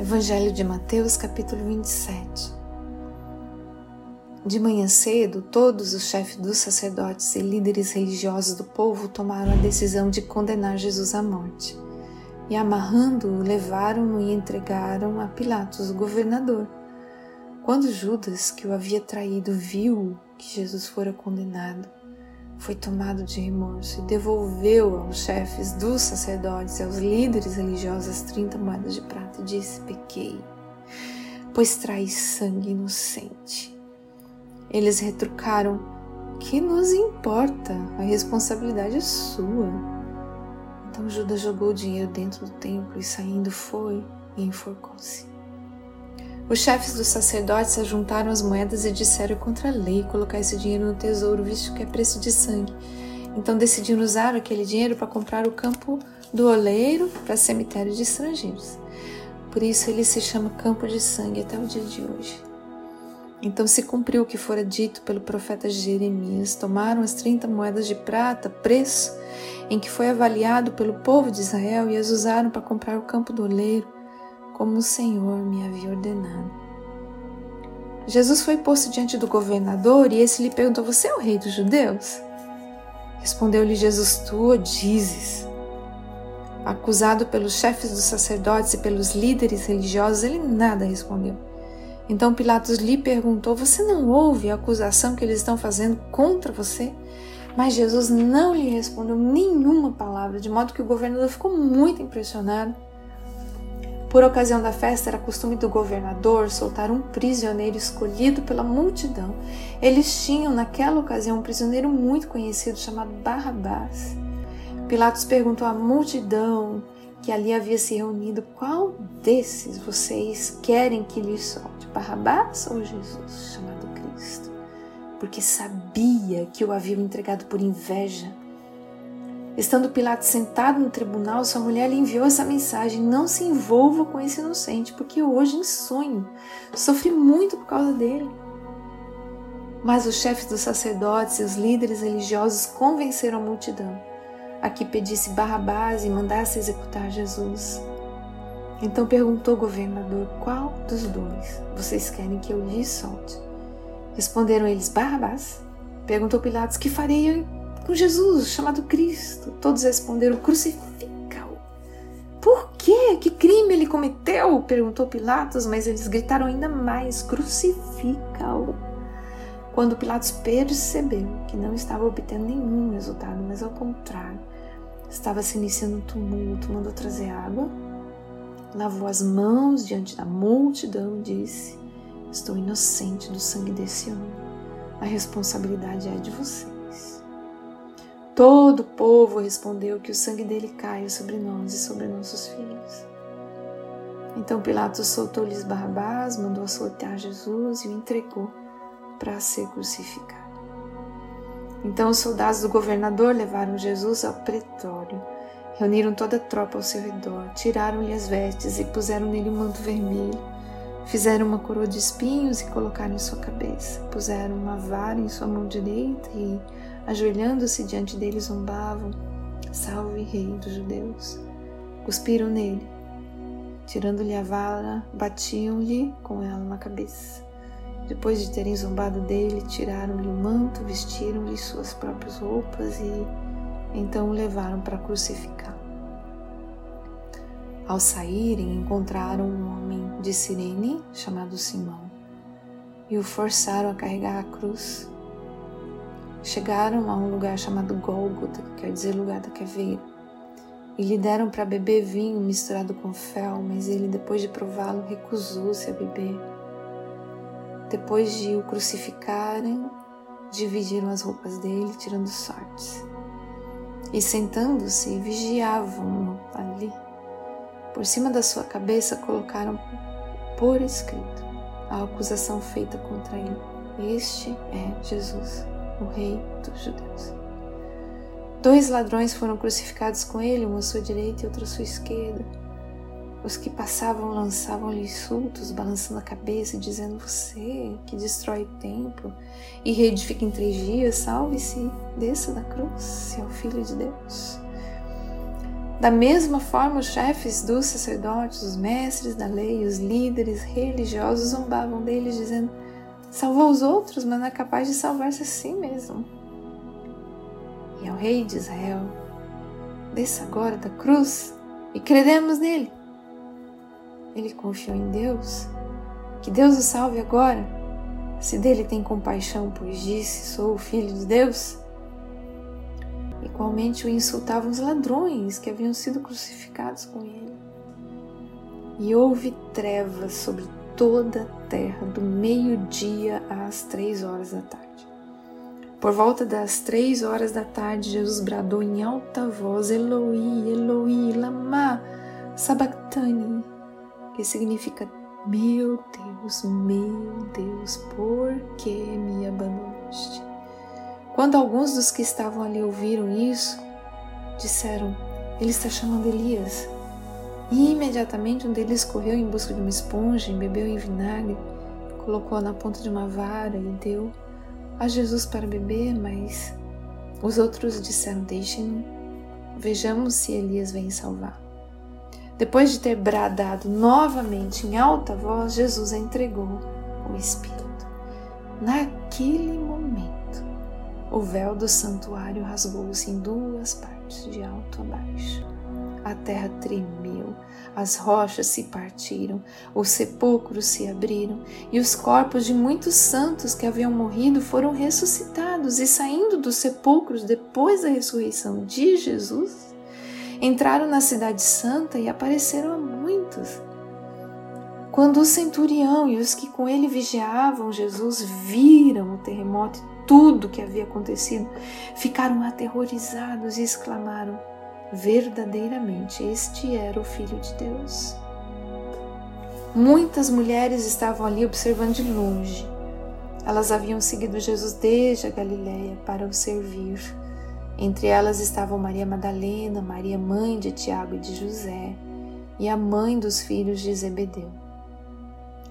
Evangelho de Mateus, capítulo 27. De manhã cedo, todos os chefes dos sacerdotes e líderes religiosos do povo tomaram a decisão de condenar Jesus à morte. E amarrando-o, levaram-no e entregaram a Pilatos, o governador. Quando Judas, que o havia traído, viu que Jesus fora condenado, foi tomado de remorso e devolveu aos chefes dos sacerdotes e aos líderes religiosos as 30 moedas de prata e disse: Pequei, pois traz sangue inocente. Eles retrucaram: Que nos importa? A responsabilidade é sua. Então Judas jogou o dinheiro dentro do templo e saindo foi e enforcou-se. Os chefes dos sacerdotes ajuntaram as moedas e disseram contra a lei colocar esse dinheiro no tesouro, visto que é preço de sangue. Então decidiram usar aquele dinheiro para comprar o campo do oleiro para cemitério de estrangeiros. Por isso ele se chama Campo de Sangue até o dia de hoje. Então se cumpriu o que fora dito pelo profeta Jeremias. Tomaram as 30 moedas de prata, preço em que foi avaliado pelo povo de Israel, e as usaram para comprar o campo do oleiro como o Senhor me havia ordenado. Jesus foi posto diante do governador e esse lhe perguntou: Você é o rei dos judeus? Respondeu-lhe Jesus: Tu o dizes. Acusado pelos chefes dos sacerdotes e pelos líderes religiosos, ele nada respondeu. Então Pilatos lhe perguntou: Você não ouve a acusação que eles estão fazendo contra você? Mas Jesus não lhe respondeu nenhuma palavra, de modo que o governador ficou muito impressionado. Por ocasião da festa, era costume do governador soltar um prisioneiro escolhido pela multidão. Eles tinham, naquela ocasião, um prisioneiro muito conhecido chamado Barrabás. Pilatos perguntou à multidão que ali havia se reunido: Qual desses vocês querem que lhe solte, Barrabás ou Jesus, chamado Cristo? Porque sabia que o haviam entregado por inveja Estando Pilatos sentado no tribunal, sua mulher lhe enviou essa mensagem: Não se envolva com esse inocente, porque hoje, em sonho, sofri muito por causa dele. Mas os chefes dos sacerdotes e os líderes religiosos convenceram a multidão a que pedisse Barrabás e mandasse executar Jesus. Então perguntou o governador: Qual dos dois vocês querem que eu lhe solte? Responderam eles: Barrabás. Perguntou Pilatos: Que farei eu com Jesus, chamado Cristo. Todos responderam: Crucifica-o. Por quê? Que crime ele cometeu? perguntou Pilatos, mas eles gritaram ainda mais: Crucifica-o. Quando Pilatos percebeu que não estava obtendo nenhum resultado, mas ao contrário, estava se iniciando um tumulto, mandou trazer água, lavou as mãos diante da multidão e disse: Estou inocente do sangue desse homem. A responsabilidade é de você. Todo o povo respondeu que o sangue dele caia sobre nós e sobre nossos filhos. Então Pilatos soltou-lhes Barrabás, mandou açoitar Jesus e o entregou para ser crucificado. Então os soldados do governador levaram Jesus ao pretório, reuniram toda a tropa ao seu redor, tiraram-lhe as vestes e puseram nele um manto vermelho, fizeram uma coroa de espinhos e colocaram em sua cabeça, puseram uma vara em sua mão direita e ajoelhando-se diante dele, zombavam: Salve, Rei dos Judeus! Cuspiram nele, tirando-lhe a vara, batiam-lhe com ela na cabeça. Depois de terem zombado dele, tiraram-lhe o manto, vestiram-lhe suas próprias roupas e então o levaram para crucificar. Ao saírem, encontraram um homem de Sirene chamado Simão e o forçaram a carregar a cruz. Chegaram a um lugar chamado Gólgota, que quer dizer lugar da caveira, e lhe deram para beber vinho misturado com fel, mas ele, depois de prová-lo, recusou-se a beber. Depois de o crucificarem, dividiram as roupas dele, tirando sortes. E sentando-se, vigiavam-no ali. Por cima da sua cabeça colocaram por escrito a acusação feita contra ele. Este é Jesus o Rei dos Judeus. Dois ladrões foram crucificados com ele, um à sua direita e outro à sua esquerda. Os que passavam lançavam-lhe insultos, balançando a cabeça e dizendo: Você que destrói o templo e reedifica em três dias, salve-se, desça da cruz, se é o Filho de Deus. Da mesma forma, os chefes dos sacerdotes, os mestres da lei, os líderes religiosos zombavam deles, dizendo: Salvou os outros, mas não é capaz de salvar-se a si mesmo. E ao rei de Israel: Desça agora da cruz e creremos nele. Ele confiou em Deus. Que Deus o salve agora, se dele tem compaixão, pois disse: Sou o filho de Deus. Igualmente o insultavam os ladrões que haviam sido crucificados com ele. E houve trevas sobre toda a terra, do meio-dia às três horas da tarde. Por volta das três horas da tarde, Jesus bradou em alta voz: Eloi, Eloi, lama sabachthani, que significa: Meu Deus, meu Deus, por que me abandonaste? Quando alguns dos que estavam ali ouviram isso, disseram: Ele está chamando Elias. E imediatamente um deles correu em busca de uma esponja, embebeu em vinagre, colocou na ponta de uma vara e deu a Jesus para beber, mas os outros disseram: Deixem-no, vejamos se Elias vem salvar. Depois de ter bradado novamente em alta voz, Jesus entregou o Espírito. Naquele momento, o véu do santuário rasgou-se em duas partes, de alto a baixo. A terra tremeu, as rochas se partiram, os sepulcros se abriram e os corpos de muitos santos que haviam morrido foram ressuscitados e, saindo dos sepulcros depois da ressurreição de Jesus, entraram na Cidade Santa e apareceram a muitos. Quando o centurião e os que com ele vigiavam Jesus viram o terremoto tudo o que havia acontecido, ficaram aterrorizados e exclamaram: Verdadeiramente, este era o Filho de Deus. Muitas mulheres estavam ali observando de longe. Elas haviam seguido Jesus desde a Galiléia para o servir. Entre elas estavam Maria Madalena, Maria mãe de Tiago e de José, e a mãe dos filhos de Zebedeu.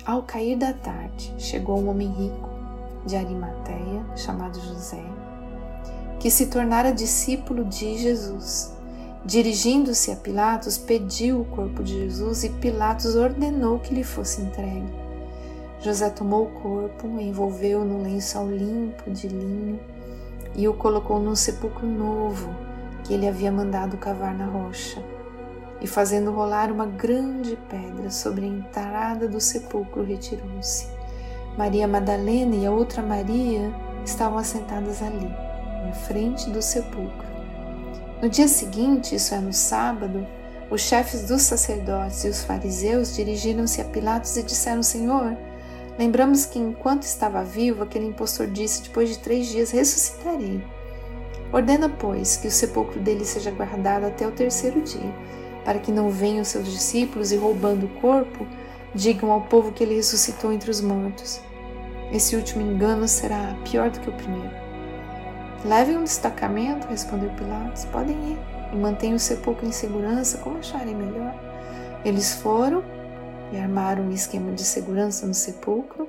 Ao cair da tarde, chegou um homem rico de Arimateia, chamado José, que se tornara discípulo de Jesus. Dirigindo-se a Pilatos, pediu o corpo de Jesus e Pilatos ordenou que lhe fosse entregue. José tomou o corpo, envolveu no lençol limpo de linho e o colocou num sepulcro novo que ele havia mandado cavar na rocha. E fazendo rolar uma grande pedra sobre a entrada do sepulcro, retirou-se. Maria Madalena e a outra Maria estavam assentadas ali, em frente do sepulcro. No dia seguinte, isso é no sábado, os chefes dos sacerdotes e os fariseus dirigiram-se a Pilatos e disseram: Senhor, lembramos que enquanto estava vivo, aquele impostor disse: Depois de três dias ressuscitarei. Ordena, pois, que o sepulcro dele seja guardado até o terceiro dia, para que não venham seus discípulos e, roubando o corpo, digam ao povo que ele ressuscitou entre os mortos. Esse último engano será pior do que o primeiro. Levem um destacamento, respondeu Pilatos. Podem ir e mantenham o sepulcro em segurança como acharem melhor. Eles foram e armaram um esquema de segurança no sepulcro.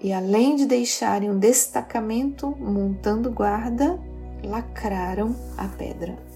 E além de deixarem um destacamento montando guarda, lacraram a pedra.